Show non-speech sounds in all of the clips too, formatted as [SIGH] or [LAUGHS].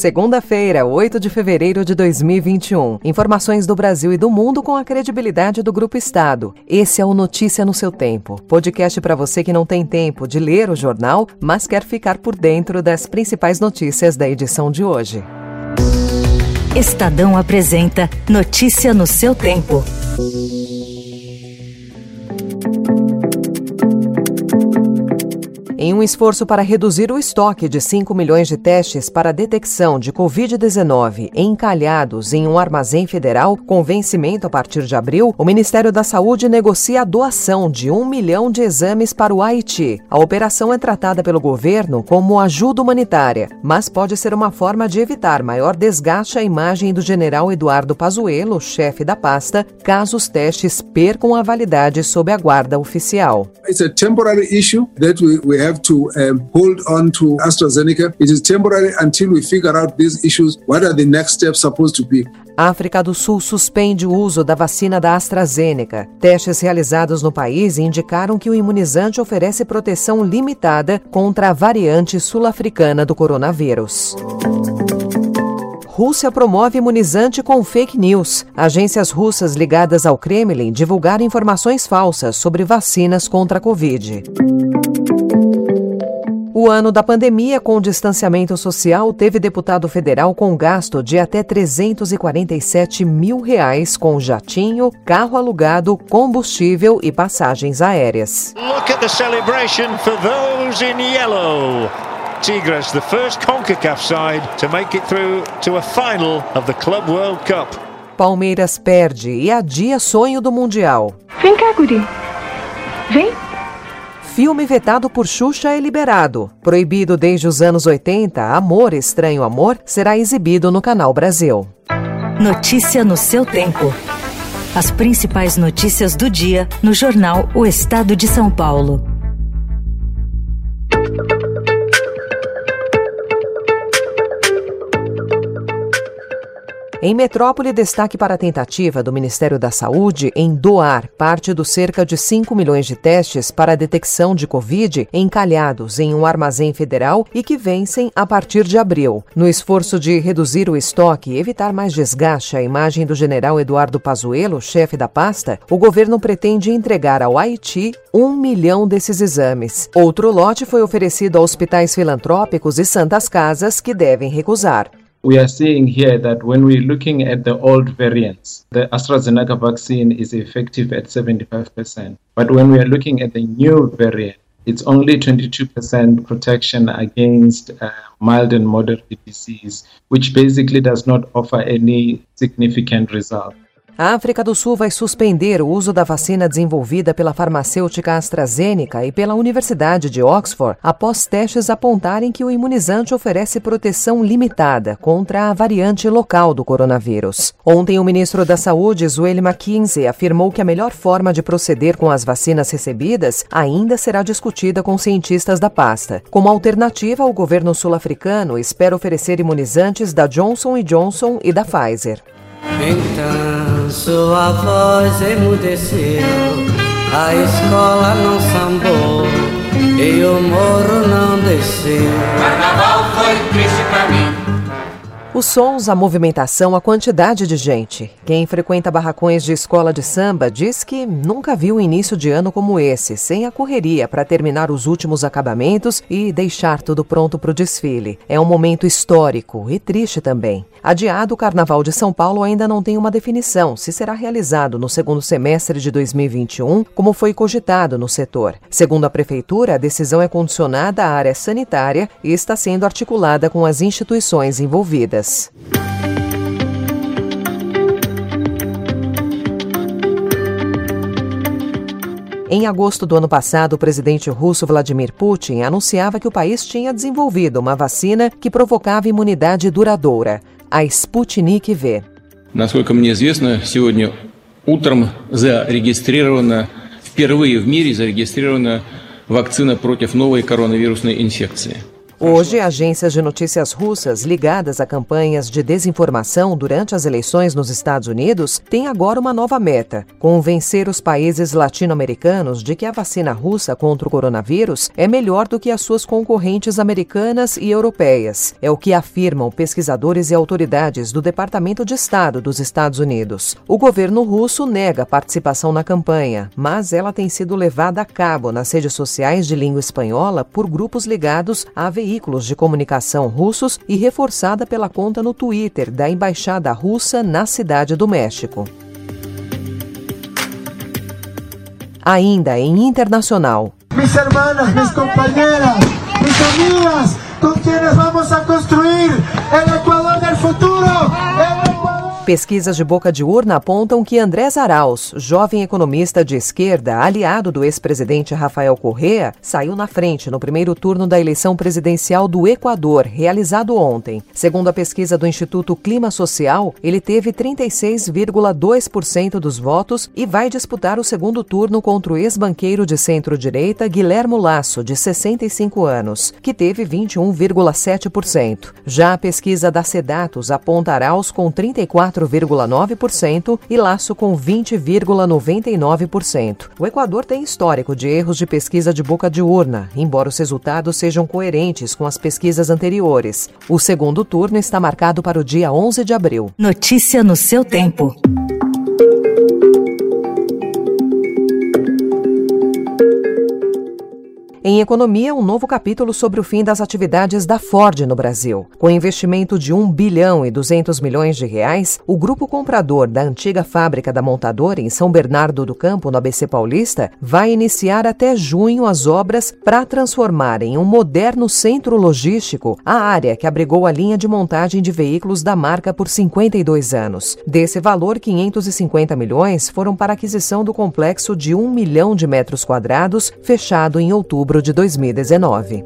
Segunda-feira, 8 de fevereiro de 2021. Informações do Brasil e do mundo com a credibilidade do Grupo Estado. Esse é o Notícia no seu tempo. Podcast para você que não tem tempo de ler o jornal, mas quer ficar por dentro das principais notícias da edição de hoje. Estadão apresenta Notícia no seu tempo. Em um esforço para reduzir o estoque de 5 milhões de testes para detecção de Covid-19 encalhados em um armazém federal com vencimento a partir de abril, o Ministério da Saúde negocia a doação de 1 milhão de exames para o Haiti. A operação é tratada pelo governo como ajuda humanitária, mas pode ser uma forma de evitar maior desgaste à imagem do general Eduardo Pazuello, chefe da pasta, caso os testes percam a validade sob a guarda oficial. It's a temporary issue that we have have to um, hold on to AstraZeneca. It is temporary until we figure out these issues. What are the next steps supposed to be? África do Sul suspende o uso da vacina da AstraZeneca. Testes realizados no país indicaram que o imunizante oferece proteção limitada contra a variante sul-africana do coronavírus. Rússia promove imunizante com fake news. Agências russas ligadas ao Kremlin divulgaram informações falsas sobre vacinas contra a Covid. O ano da pandemia com distanciamento social teve deputado federal com gasto de até 347 mil reais com jatinho, carro alugado, combustível e passagens aéreas. Look at the celebration for those in yellow. Tigres, the first CONCACAF side to make it through to a final of the Club World Cup. Palmeiras perde e adia sonho do Mundial. Vem cá, guri. Vem. Filme vetado por Xuxa é liberado. Proibido desde os anos 80, Amor, Estranho Amor será exibido no Canal Brasil. Notícia no seu tempo. As principais notícias do dia no jornal O Estado de São Paulo. Em Metrópole, destaque para a tentativa do Ministério da Saúde em doar parte dos cerca de 5 milhões de testes para a detecção de Covid encalhados em um armazém federal e que vencem a partir de abril. No esforço de reduzir o estoque e evitar mais desgaste à imagem do general Eduardo Pazuello, chefe da pasta, o governo pretende entregar ao Haiti um milhão desses exames. Outro lote foi oferecido a hospitais filantrópicos e santas casas que devem recusar. We are seeing here that when we're looking at the old variants, the AstraZeneca vaccine is effective at 75%. But when we are looking at the new variant, it's only 22% protection against uh, mild and moderate disease, which basically does not offer any significant result. A África do Sul vai suspender o uso da vacina desenvolvida pela farmacêutica AstraZeneca e pela Universidade de Oxford após testes apontarem que o imunizante oferece proteção limitada contra a variante local do coronavírus. Ontem, o ministro da Saúde, Zueli McKinsey, afirmou que a melhor forma de proceder com as vacinas recebidas ainda será discutida com cientistas da pasta. Como alternativa, o governo sul-africano espera oferecer imunizantes da Johnson Johnson e da Pfizer. Então sua voz emudeceu, a escola não sambou e o morro não desceu. Carnaval foi triste. Os sons, a movimentação, a quantidade de gente. Quem frequenta barracões de escola de samba diz que nunca viu um início de ano como esse, sem a correria para terminar os últimos acabamentos e deixar tudo pronto para o desfile. É um momento histórico e triste também. Adiado, o Carnaval de São Paulo ainda não tem uma definição se será realizado no segundo semestre de 2021, como foi cogitado no setor. Segundo a Prefeitura, a decisão é condicionada à área sanitária e está sendo articulada com as instituições envolvidas. Em agosto do ano passado, o presidente russo Vladimir Putin anunciava que o país tinha desenvolvido uma vacina que provocava imunidade duradoura, a Sputnik V. Насколько мне известно, сегодня утром зарегистрирована, впервые в мире зарегистрирована вакцина против новой коронавирусной инфекции. Hoje, agências de notícias russas ligadas a campanhas de desinformação durante as eleições nos Estados Unidos têm agora uma nova meta: convencer os países latino-americanos de que a vacina russa contra o coronavírus é melhor do que as suas concorrentes americanas e europeias. É o que afirmam pesquisadores e autoridades do Departamento de Estado dos Estados Unidos. O governo russo nega participação na campanha, mas ela tem sido levada a cabo nas redes sociais de língua espanhola por grupos ligados a veículos de comunicação russos e reforçada pela conta no Twitter da Embaixada Russa na Cidade do México. Ainda em internacional. Mis hermanas, mis compañeras, mis amigas, con quienes vamos a construir el Ecuador del futuro. Pesquisas de boca de urna apontam que André Zaraus, jovem economista de esquerda, aliado do ex-presidente Rafael Correa, saiu na frente no primeiro turno da eleição presidencial do Equador, realizado ontem. Segundo a pesquisa do Instituto Clima Social, ele teve 36,2% dos votos e vai disputar o segundo turno contra o ex-banqueiro de centro-direita Guilhermo Lasso, de 65 anos, que teve 21,7%. Já a pesquisa da Sedatus aponta Arauz com 34 4,9% e Laço com 20,99%. O Equador tem histórico de erros de pesquisa de boca de urna, embora os resultados sejam coerentes com as pesquisas anteriores. O segundo turno está marcado para o dia 11 de abril. Notícia no seu tempo. Em economia, um novo capítulo sobre o fim das atividades da Ford no Brasil. Com investimento de 1 bilhão e 200 milhões de reais, o grupo comprador da antiga fábrica da montadora em São Bernardo do Campo, no ABC Paulista, vai iniciar até junho as obras para transformar em um moderno centro logístico a área que abrigou a linha de montagem de veículos da marca por 52 anos. Desse valor, 550 milhões foram para a aquisição do complexo de 1 milhão de metros quadrados, fechado em outubro outubro de 2019.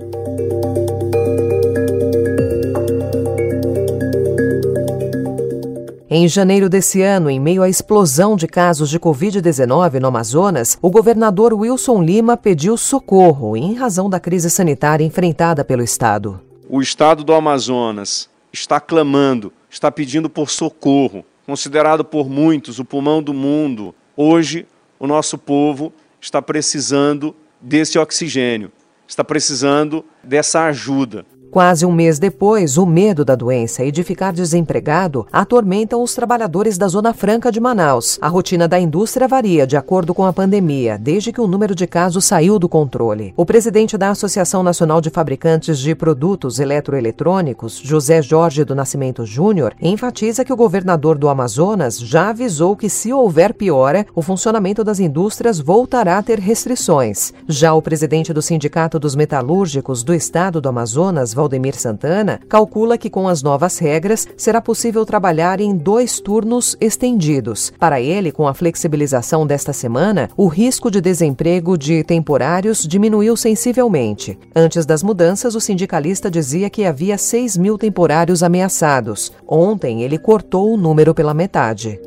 Em janeiro desse ano, em meio à explosão de casos de Covid-19 no Amazonas, o governador Wilson Lima pediu socorro em razão da crise sanitária enfrentada pelo Estado. O Estado do Amazonas está clamando, está pedindo por socorro. Considerado por muitos o pulmão do mundo, hoje o nosso povo está precisando desse oxigênio, está precisando dessa ajuda. Quase um mês depois, o medo da doença e de ficar desempregado atormentam os trabalhadores da Zona Franca de Manaus. A rotina da indústria varia de acordo com a pandemia, desde que o número de casos saiu do controle. O presidente da Associação Nacional de Fabricantes de Produtos Eletroeletrônicos, José Jorge do Nascimento Júnior, enfatiza que o governador do Amazonas já avisou que, se houver piora, o funcionamento das indústrias voltará a ter restrições. Já o presidente do Sindicato dos Metalúrgicos do Estado do Amazonas, Valdemir Santana, calcula que com as novas regras será possível trabalhar em dois turnos estendidos. Para ele, com a flexibilização desta semana, o risco de desemprego de temporários diminuiu sensivelmente. Antes das mudanças, o sindicalista dizia que havia 6 mil temporários ameaçados. Ontem, ele cortou o número pela metade.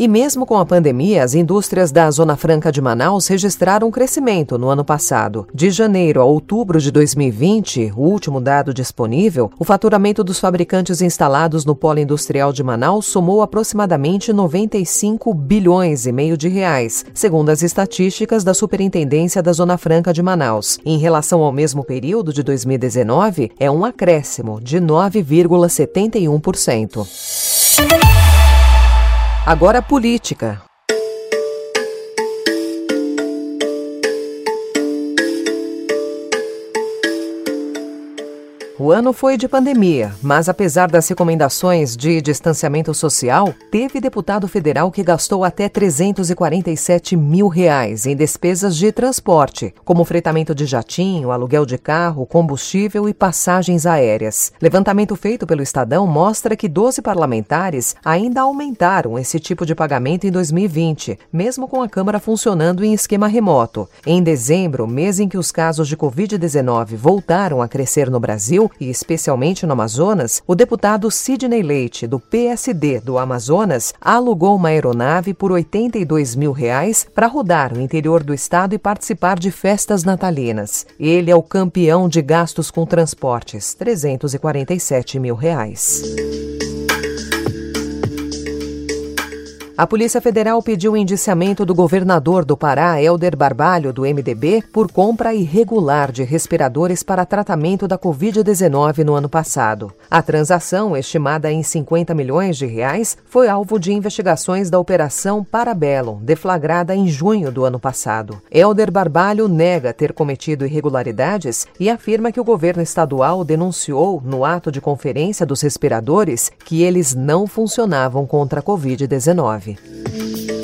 E mesmo com a pandemia, as indústrias da Zona Franca de Manaus registraram um crescimento no ano passado. De janeiro a outubro de 2020, o último dado disponível, o faturamento dos fabricantes instalados no polo industrial de Manaus somou aproximadamente 95 bilhões e meio de reais, segundo as estatísticas da Superintendência da Zona Franca de Manaus. Em relação ao mesmo período de 2019, é um acréscimo de 9,71%. Agora política. O ano foi de pandemia, mas apesar das recomendações de distanciamento social, teve deputado federal que gastou até 347 mil reais em despesas de transporte, como fretamento de jatinho, aluguel de carro, combustível e passagens aéreas. Levantamento feito pelo Estadão mostra que 12 parlamentares ainda aumentaram esse tipo de pagamento em 2020, mesmo com a Câmara funcionando em esquema remoto. Em dezembro, mês em que os casos de Covid-19 voltaram a crescer no Brasil, E especialmente no Amazonas, o deputado Sidney Leite, do PSD do Amazonas, alugou uma aeronave por 82 mil reais para rodar o interior do estado e participar de festas natalinas. Ele é o campeão de gastos com transportes, 347 mil reais. A Polícia Federal pediu o indiciamento do governador do Pará, Helder Barbalho, do MDB, por compra irregular de respiradores para tratamento da Covid-19 no ano passado. A transação, estimada em 50 milhões de reais, foi alvo de investigações da Operação Parabellum, deflagrada em junho do ano passado. Helder Barbalho nega ter cometido irregularidades e afirma que o governo estadual denunciou, no ato de conferência dos respiradores, que eles não funcionavam contra a Covid-19. Salve!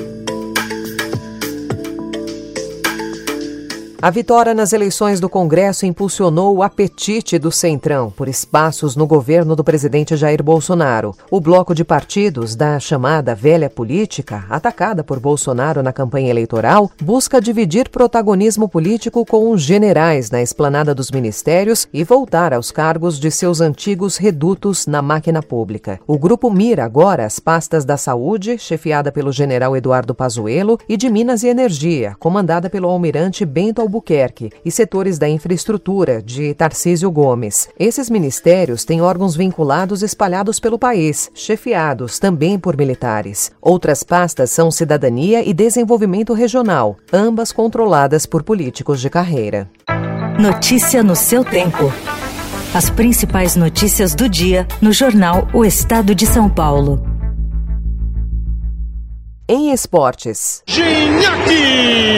A vitória nas eleições do Congresso impulsionou o apetite do Centrão por espaços no governo do presidente Jair Bolsonaro. O bloco de partidos da chamada velha política, atacada por Bolsonaro na campanha eleitoral, busca dividir protagonismo político com os generais na esplanada dos ministérios e voltar aos cargos de seus antigos redutos na máquina pública. O grupo mira agora as pastas da saúde, chefiada pelo general Eduardo Pazuello, e de Minas e Energia, comandada pelo almirante Bento Albuquerque e setores da infraestrutura de Tarcísio Gomes. Esses ministérios têm órgãos vinculados espalhados pelo país, chefiados também por militares. Outras pastas são Cidadania e Desenvolvimento Regional, ambas controladas por políticos de carreira. Notícia no seu tempo. As principais notícias do dia no jornal O Estado de São Paulo. Em esportes. Gignac!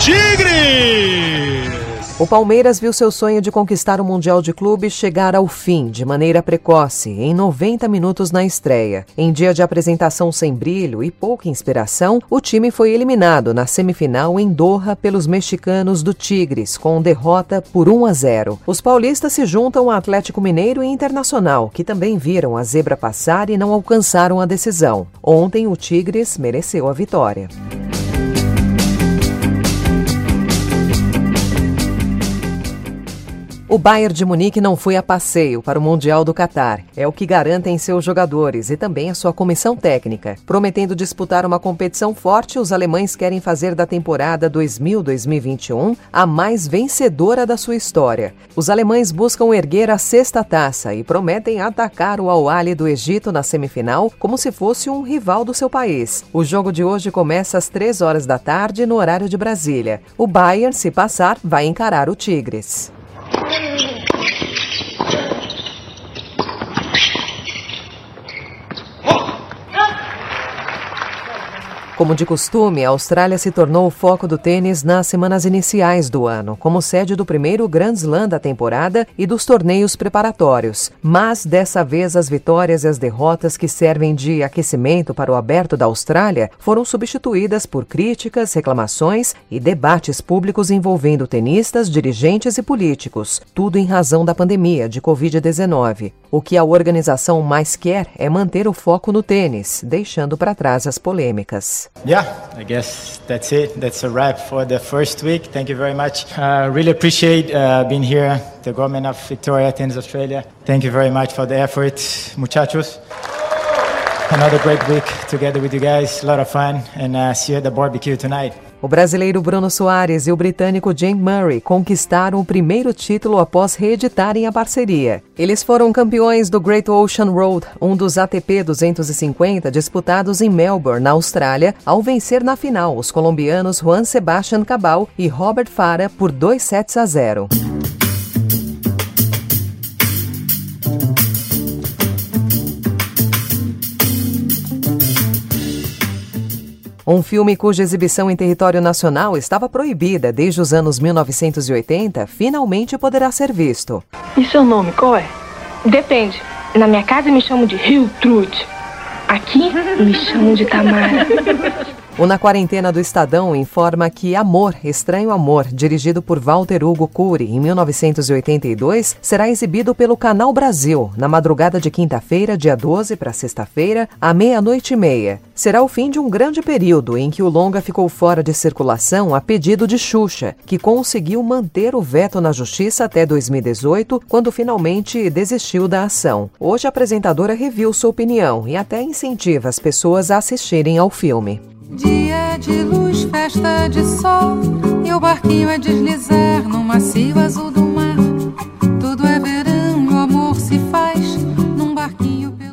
Gol do Tigre! O Palmeiras viu seu sonho de conquistar o Mundial de Clubes chegar ao fim de maneira precoce, em 90 minutos na estreia. Em dia de apresentação sem brilho e pouca inspiração, o time foi eliminado na semifinal em Doha pelos mexicanos do Tigres, com derrota por 1 a 0. Os paulistas se juntam ao Atlético Mineiro e Internacional, que também viram a zebra passar e não alcançaram a decisão. Ontem, o Tigres mereceu a vitória. O Bayern de Munique não foi a passeio para o Mundial do Catar. É o que garantem seus jogadores e também a sua comissão técnica. Prometendo disputar uma competição forte, os alemães querem fazer da temporada 2000-2021 a mais vencedora da sua história. Os alemães buscam erguer a sexta taça e prometem atacar o Al-Ali do Egito na semifinal como se fosse um rival do seu país. O jogo de hoje começa às 3 horas da tarde no horário de Brasília. O Bayern, se passar, vai encarar o Tigres. Como de costume, a Austrália se tornou o foco do tênis nas semanas iniciais do ano, como sede do primeiro Grand Slam da temporada e dos torneios preparatórios. Mas dessa vez as vitórias e as derrotas que servem de aquecimento para o aberto da Austrália foram substituídas por críticas, reclamações e debates públicos envolvendo tenistas, dirigentes e políticos, tudo em razão da pandemia de Covid-19. O que a organização mais quer é manter o foco no tênis, deixando para trás as polêmicas. Yeah, I guess that's it. That's a wrap for the first week. Thank you very much. Uh, really appreciate uh, being here, the government of Victoria, Tennis Australia. Thank you very much for the effort, muchachos. Another great week together with you guys. A lot of fun, and uh, see you at the barbecue tonight. O brasileiro Bruno Soares e o britânico Jane Murray conquistaram o primeiro título após reeditarem a parceria. Eles foram campeões do Great Ocean Road, um dos ATP 250 disputados em Melbourne, na Austrália, ao vencer na final os colombianos Juan Sebastián Cabal e Robert Farah por 2 sets a 0. Um filme cuja exibição em território nacional estava proibida desde os anos 1980 finalmente poderá ser visto. E seu nome qual é? Depende. Na minha casa me chamam de Rio Trude. Aqui me chamam de Tamara. [LAUGHS] O Na Quarentena do Estadão informa que Amor, Estranho Amor, dirigido por Walter Hugo Cury em 1982, será exibido pelo Canal Brasil na madrugada de quinta-feira, dia 12 para sexta-feira, à meia-noite e meia. Será o fim de um grande período em que o longa ficou fora de circulação a pedido de Xuxa, que conseguiu manter o veto na justiça até 2018, quando finalmente desistiu da ação. Hoje a apresentadora reviu sua opinião e até incentiva as pessoas a assistirem ao filme. Dia de luz, festa de sol, e o barquinho a deslizar no macio azul do mar.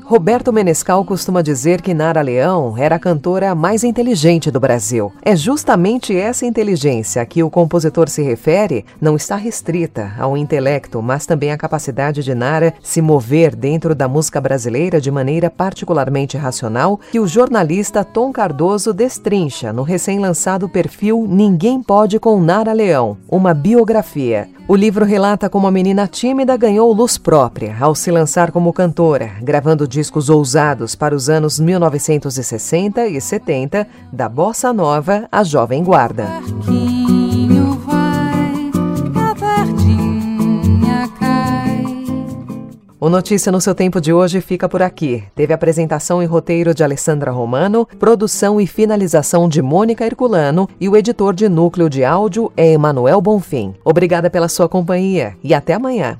Roberto Menescal costuma dizer que Nara Leão era a cantora mais inteligente do Brasil. É justamente essa inteligência a que o compositor se refere não está restrita ao intelecto, mas também à capacidade de Nara se mover dentro da música brasileira de maneira particularmente racional, que o jornalista Tom Cardoso destrincha no recém-lançado perfil Ninguém Pode com Nara Leão, uma biografia. O livro relata como a menina tímida ganhou luz própria ao se lançar como cantora, gravando discos ousados para os anos 1960 e 70, da bossa nova à jovem guarda. O Notícia no seu tempo de hoje fica por aqui. Teve apresentação e roteiro de Alessandra Romano, produção e finalização de Mônica Herculano e o editor de núcleo de áudio é Emanuel Bonfim. Obrigada pela sua companhia e até amanhã.